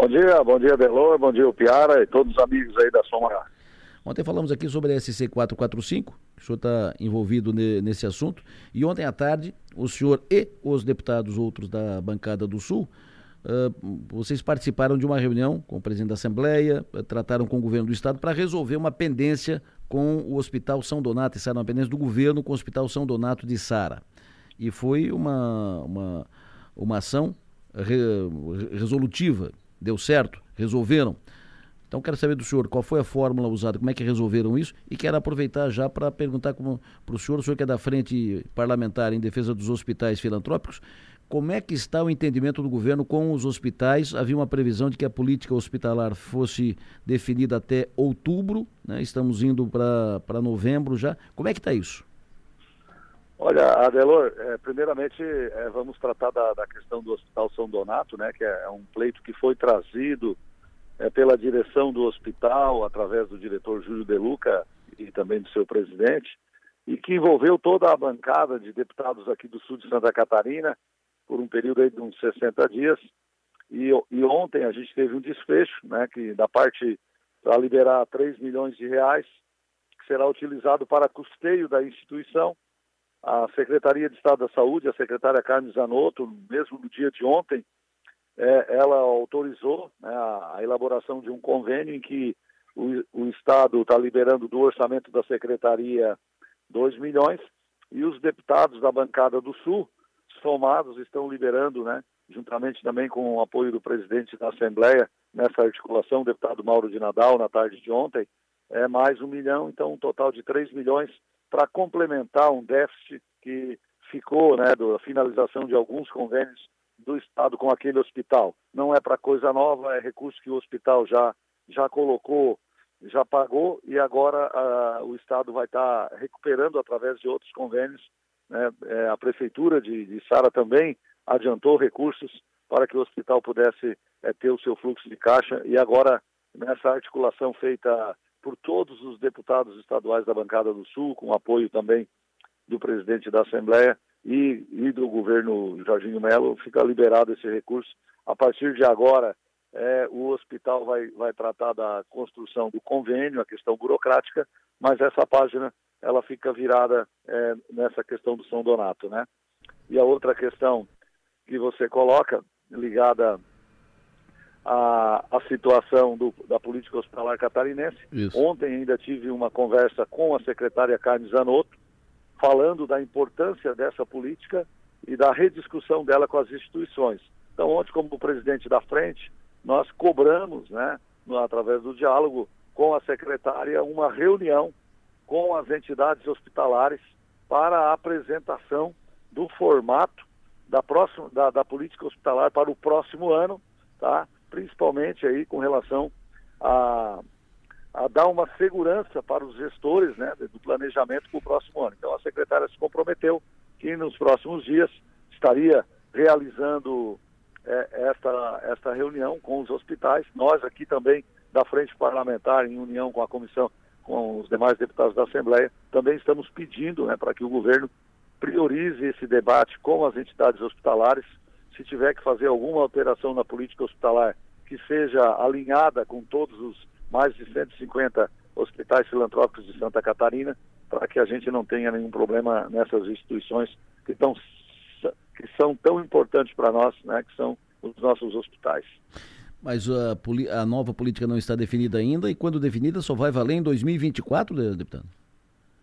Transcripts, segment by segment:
Bom dia, bom dia, Delor, bom dia, Piara e todos os amigos aí da Soma. Ontem falamos aqui sobre a SC 445, o senhor está envolvido ne, nesse assunto, e ontem à tarde o senhor e os deputados outros da bancada do Sul, uh, vocês participaram de uma reunião com o presidente da Assembleia, uh, trataram com o governo do Estado para resolver uma pendência com o Hospital São Donato, e uma pendência do governo com o Hospital São Donato de Sara. E foi uma, uma, uma ação re, resolutiva, deu certo, resolveram. Então quero saber do senhor qual foi a fórmula usada, como é que resolveram isso e quero aproveitar já para perguntar para o senhor, o senhor que é da frente parlamentar em defesa dos hospitais filantrópicos, como é que está o entendimento do governo com os hospitais? Havia uma previsão de que a política hospitalar fosse definida até outubro, né? estamos indo para novembro já. Como é que está isso? Olha, Adelor, é, primeiramente é, vamos tratar da, da, questão do Hospital São Donato, né, que é, é um pleito que foi trazido é, pela direção do hospital, através do diretor Júlio De Luca e também do seu presidente, e que envolveu toda a bancada de deputados aqui do sul de Santa Catarina por um período de uns 60 dias. E, e ontem a gente teve um desfecho, né, que da parte para liberar 3 milhões de reais, que será utilizado para custeio da instituição. A Secretaria de Estado da Saúde, a secretária Carmen Zanotto, mesmo no dia de ontem, é, ela autorizou né, a, a, elaboração de um convênio em que o, o Estado está liberando do orçamento da Secretaria 2 milhões e os deputados da bancada do Sul, somados, estão liberando, né, juntamente também com o apoio do presidente da Assembleia, nessa articulação, o deputado Mauro de Nadal, na tarde de ontem, é mais um milhão, então um total de 3 milhões para complementar um déficit que ficou, né, da finalização de alguns convênios do Estado com aquele hospital. Não é para coisa nova, é recurso que o hospital já, já colocou, já pagou e agora o Estado vai estar tá recuperando através de outros convênios. Né? É, a Prefeitura de, de Sara também adiantou recursos para que o hospital pudesse é, ter o seu fluxo de caixa e agora nessa articulação feita por todos os deputados estaduais da bancada do Sul, com apoio também do presidente da Assembleia, e, e do governo Jorginho Melo fica liberado esse recurso. A partir de agora, é, o hospital vai, vai tratar da construção do convênio, a questão burocrática, mas essa página ela fica virada é, nessa questão do São Donato, né? E a outra questão que você coloca, ligada à, à situação do, da política hospitalar catarinense, Isso. ontem ainda tive uma conversa com a secretária Carmen Zanotto, falando da importância dessa política e da rediscussão dela com as instituições. Então, ontem, como presidente da frente, nós cobramos, né, através do diálogo com a secretária, uma reunião com as entidades hospitalares para a apresentação do formato da, próxima, da, da política hospitalar para o próximo ano, tá? Principalmente aí com relação a a dar uma segurança para os gestores né, do planejamento para o próximo ano. Então, a secretária se comprometeu que nos próximos dias estaria realizando é, esta, esta reunião com os hospitais. Nós aqui também, da Frente Parlamentar, em união com a comissão, com os demais deputados da Assembleia, também estamos pedindo né, para que o governo priorize esse debate com as entidades hospitalares. Se tiver que fazer alguma alteração na política hospitalar que seja alinhada com todos os mais de 150 hospitais filantrópicos de Santa Catarina, para que a gente não tenha nenhum problema nessas instituições que, tão, que são tão importantes para nós, né, que são os nossos hospitais. Mas a, a, nova política não está definida ainda e quando definida só vai valer em 2024, deputado?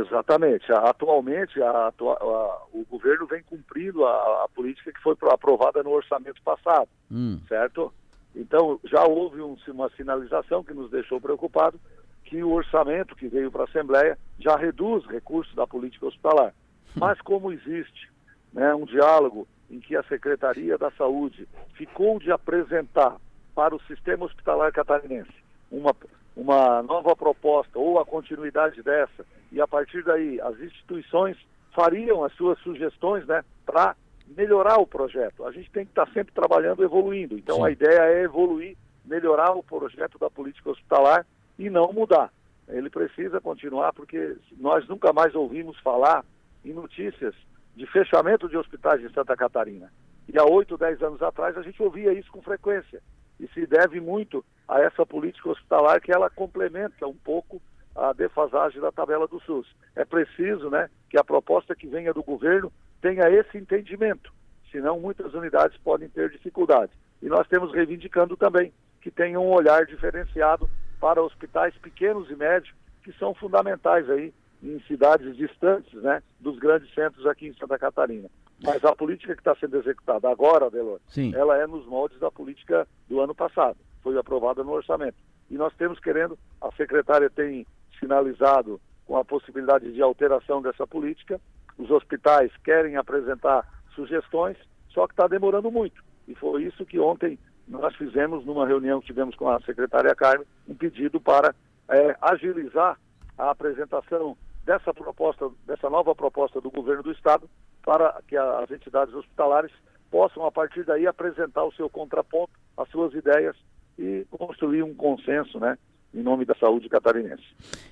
Exatamente. Atualmente, a, a, o governo vem cumprindo a, política que foi aprovada no orçamento passado, hum. certo? Então, já houve um, uma sinalização que nos deixou preocupado que o orçamento que veio para a Assembleia já reduz recursos da política hospitalar. Mas como existe né, um diálogo em que a Secretaria da Saúde ficou de apresentar para o sistema hospitalar catarinense uma, uma nova proposta ou a continuidade dessa, e a partir daí as instituições fariam as suas sugestões né, para melhorar o projeto. A gente tem que estar sempre trabalhando, evoluindo. Então Sim. a ideia é evoluir, melhorar o projeto da política hospitalar e não mudar. Ele precisa continuar porque nós nunca mais ouvimos falar em notícias de fechamento de hospitais em Santa Catarina. E há oito, dez anos atrás a gente ouvia isso com frequência. E se deve muito a essa política hospitalar que ela complementa um pouco a defasagem da tabela do SUS. É preciso né, que a proposta que venha do governo tenha esse entendimento, senão muitas unidades podem ter dificuldade. E nós temos reivindicando também que tenha um olhar diferenciado para hospitais pequenos e médios, que são fundamentais aí em cidades distantes né, dos grandes centros aqui em Santa Catarina. Mas a política que está sendo executada agora, Adelor, ela é nos moldes da política do ano passado. Foi aprovada no orçamento. E nós temos querendo, a secretária tem sinalizado com a possibilidade de alteração dessa política. Os hospitais querem apresentar sugestões, só que está demorando muito. E foi isso que ontem nós fizemos, numa reunião que tivemos com a secretária Carmen, um pedido para é, agilizar a apresentação dessa proposta, dessa nova proposta do governo do Estado, para que as entidades hospitalares possam, a partir daí, apresentar o seu contraponto, as suas ideias e construir um consenso, né, em nome da saúde catarinense.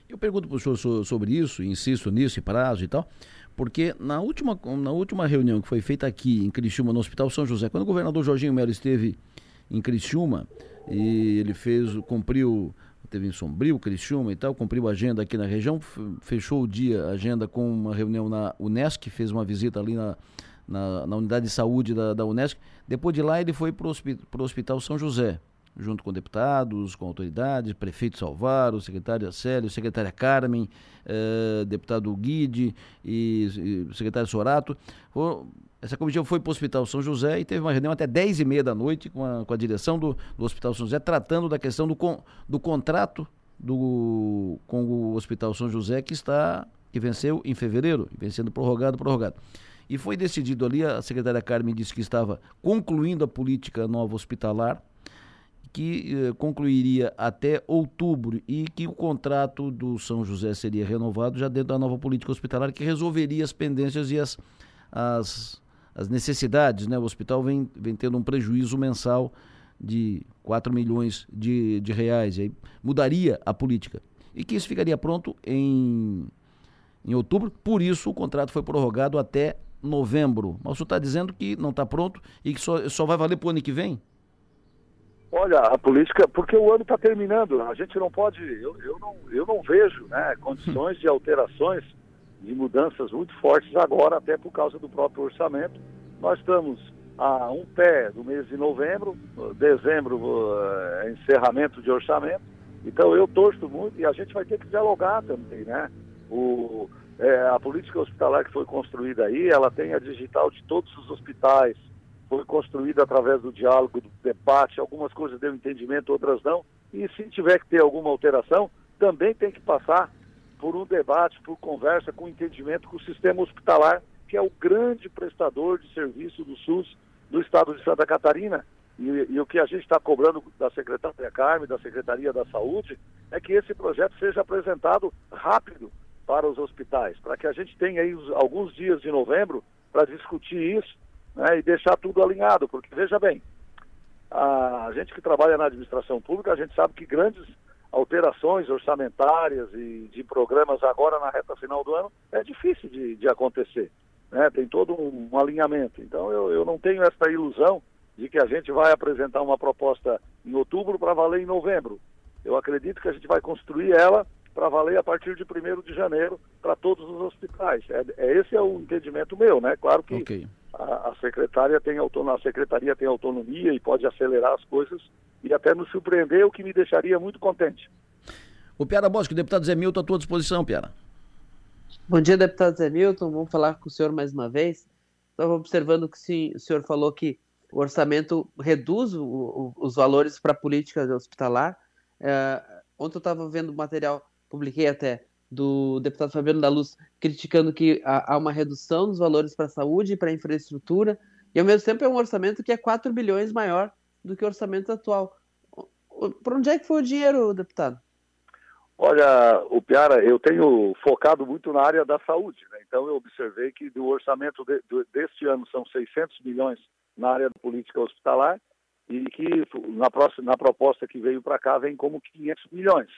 Eu pergunto para o senhor sobre isso, insisto nisso, e prazo e tal, porque na última, na última reunião que foi feita aqui em Criciúma, no Hospital São José, quando o governador Jorginho Melo esteve em Criciúma, e ele fez, cumpriu, teve em Sombrio, Criciúma e tal, cumpriu a agenda aqui na região, fechou o dia, a agenda com uma reunião na Unesc, fez uma visita ali na, na, na unidade de saúde da, da Unesc. Depois de lá ele foi para o Hospital São José, junto com deputados, com autoridades, prefeito Salvaro, secretária Célio, secretária Carmen, eh, deputado Guide e, e secretário Sorato. Essa comitiva foi para o Hospital São José e teve uma reunião até 10 e meia da noite com a, com a direção do, do Hospital São José, tratando da questão do, con, do contrato do, com o Hospital São José que está que venceu em fevereiro, vencendo prorrogado, prorrogado. E foi decidido ali, a secretária Carmen disse que estava concluindo a política nova hospitalar, que eh, concluiria até outubro e que o contrato do São José seria renovado já dentro da nova política hospitalar que resolveria as pendências e as, as, as necessidades. Né? O hospital vem, vem tendo um prejuízo mensal de 4 milhões de, de reais. E aí mudaria a política. E que isso ficaria pronto em, em outubro, por isso o contrato foi prorrogado até novembro. Mas o senhor está dizendo que não está pronto e que só, só vai valer para o ano que vem? Olha, a política, porque o ano está terminando, a gente não pode, eu, eu, não, eu não vejo né, condições de alterações, de mudanças muito fortes agora, até por causa do próprio orçamento. Nós estamos a um pé do mês de novembro, dezembro é encerramento de orçamento, então eu torço muito e a gente vai ter que dialogar também, né? O, é, a política hospitalar que foi construída aí, ela tem a digital de todos os hospitais, foi construída através do diálogo, do debate, algumas coisas deu entendimento, outras não. E se tiver que ter alguma alteração, também tem que passar por um debate, por conversa, com entendimento com o sistema hospitalar, que é o grande prestador de serviço do SUS do estado de Santa Catarina. E, e o que a gente está cobrando da Secretaria Carme, da Secretaria da Saúde, é que esse projeto seja apresentado rápido para os hospitais, para que a gente tenha aí alguns dias de novembro para discutir isso né, e deixar tudo alinhado, porque veja bem, a gente que trabalha na administração pública, a gente sabe que grandes alterações orçamentárias e de programas agora na reta final do ano é difícil de, de acontecer. Né? Tem todo um, um alinhamento. Então eu, eu não tenho essa ilusão de que a gente vai apresentar uma proposta em outubro para valer em novembro. Eu acredito que a gente vai construir ela para valer a partir de 1 de janeiro para todos os hospitais. É, é, esse é o entendimento meu, né? Claro que okay a, a secretária tem autonomia, a secretaria tem autonomia e pode acelerar as coisas e até nos surpreender, o que me deixaria muito contente. O Piara Bosco, o deputado Zé Milton, à tua disposição, Piara. Bom dia, deputado Zé Milton. Vamos falar com o senhor mais uma vez. Estava observando que sim, o senhor falou que o orçamento reduz o, o, os valores para a política hospitalar. É, ontem eu estava vendo material, publiquei até, do deputado Fabiano da Luz criticando que há uma redução dos valores para a saúde e para a infraestrutura, e ao mesmo tempo é um orçamento que é 4 bilhões maior do que o orçamento atual. Por onde é que foi o dinheiro, deputado? Olha, o Piara, eu tenho focado muito na área da saúde, né? então eu observei que do orçamento de, do, deste ano são 600 milhões na área da política hospitalar e que na, próxima, na proposta que veio para cá vem como 500 milhões.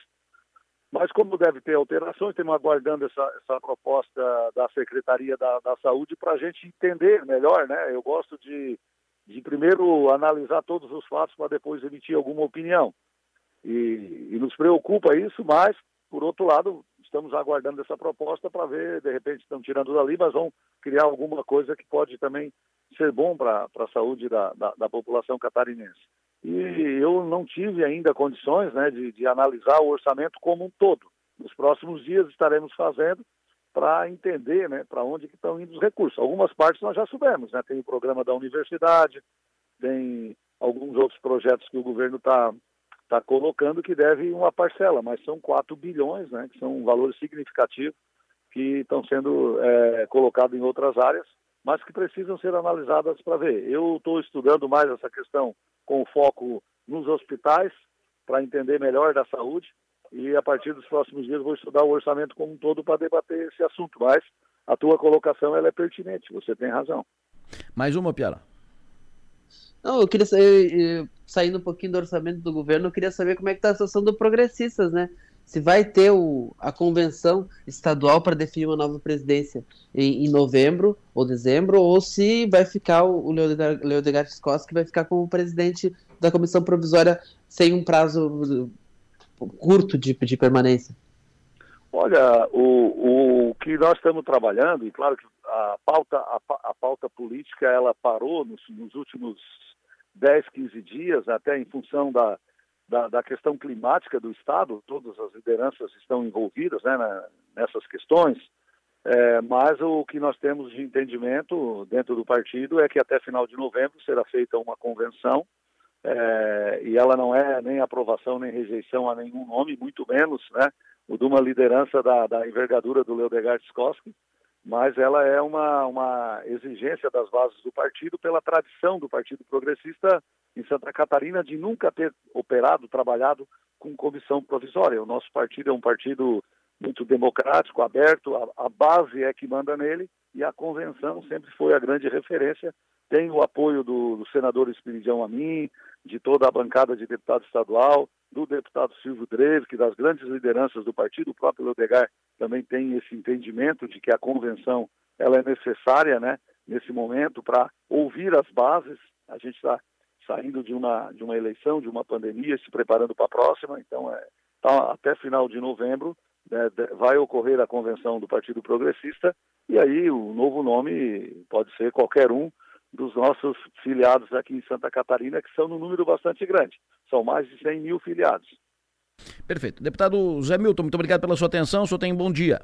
Mas como deve ter alterações, estamos aguardando essa, essa proposta da Secretaria da, da Saúde para a gente entender melhor, né? Eu gosto de, de primeiro analisar todos os fatos para depois emitir alguma opinião. E, e, nos preocupa isso, mas, por outro lado, estamos aguardando essa proposta para ver, de repente estão tirando dali, mas vão criar alguma coisa que pode também ser bom para a saúde da, da, da, população catarinense. E eu não tive ainda condições né, de, de analisar o orçamento como um todo. Nos próximos dias estaremos fazendo para entender né, para onde que estão indo os recursos. Algumas partes nós já soubemos, né? tem o programa da universidade, tem alguns outros projetos que o governo está tá colocando que deve uma parcela, mas são 4 bilhões, né, que são valores significativos que estão sendo é, colocados em outras áreas, mas que precisam ser analisadas para ver. Eu estou estudando mais essa questão com foco nos hospitais, para entender melhor da saúde, e a partir dos próximos dias vou estudar o orçamento como um todo para debater esse assunto. Mas a tua colocação ela é pertinente, você tem razão. Mais uma, Piara. Não, eu queria saber, saindo um pouquinho do orçamento do governo, eu queria saber como é que está a situação do Progressistas, né? Se vai ter o, a convenção estadual para definir uma nova presidência em, em, novembro ou dezembro, ou se vai ficar o, o Leodegar Costa, que vai ficar como presidente da comissão provisória sem um prazo curto de, de permanência? Olha, o, o que nós estamos trabalhando, e claro que a pauta, a, a pauta política ela parou nos, nos, últimos 10, 15 dias, até em função da, da, da, questão climática do Estado, todas as lideranças estão envolvidas né, nessas questões, é, mas o que nós temos de entendimento dentro do partido é que até final de novembro será feita uma convenção é, e ela não é nem aprovação nem rejeição a nenhum nome, muito menos né, o de uma liderança da, da envergadura do Leodegard Skoski, mas ela é uma, uma exigência das bases do partido pela tradição do Partido Progressista em Santa Catarina de nunca ter operado, trabalhado com comissão provisória. O nosso partido é um partido muito democrático, aberto, a, a base é que manda nele e a convenção sempre foi a grande referência tem o apoio do, do senador Espiridião Amin, de toda a bancada de deputado estadual, do deputado Silvio Dreve, que das grandes lideranças do partido, o próprio Lodegar também tem esse entendimento de que a convenção ela é necessária, né, nesse momento para ouvir as bases. A gente está saindo de uma de uma eleição, de uma pandemia, se preparando para a próxima. Então, é, tá, até final de novembro né, vai ocorrer a convenção do Partido Progressista e aí o novo nome pode ser qualquer um dos nossos filiados aqui em Santa Catarina, que são no número bastante grande. São mais de 100 mil filiados. Perfeito. Deputado Zé Milton, muito obrigado pela sua atenção. O senhor tem um bom dia.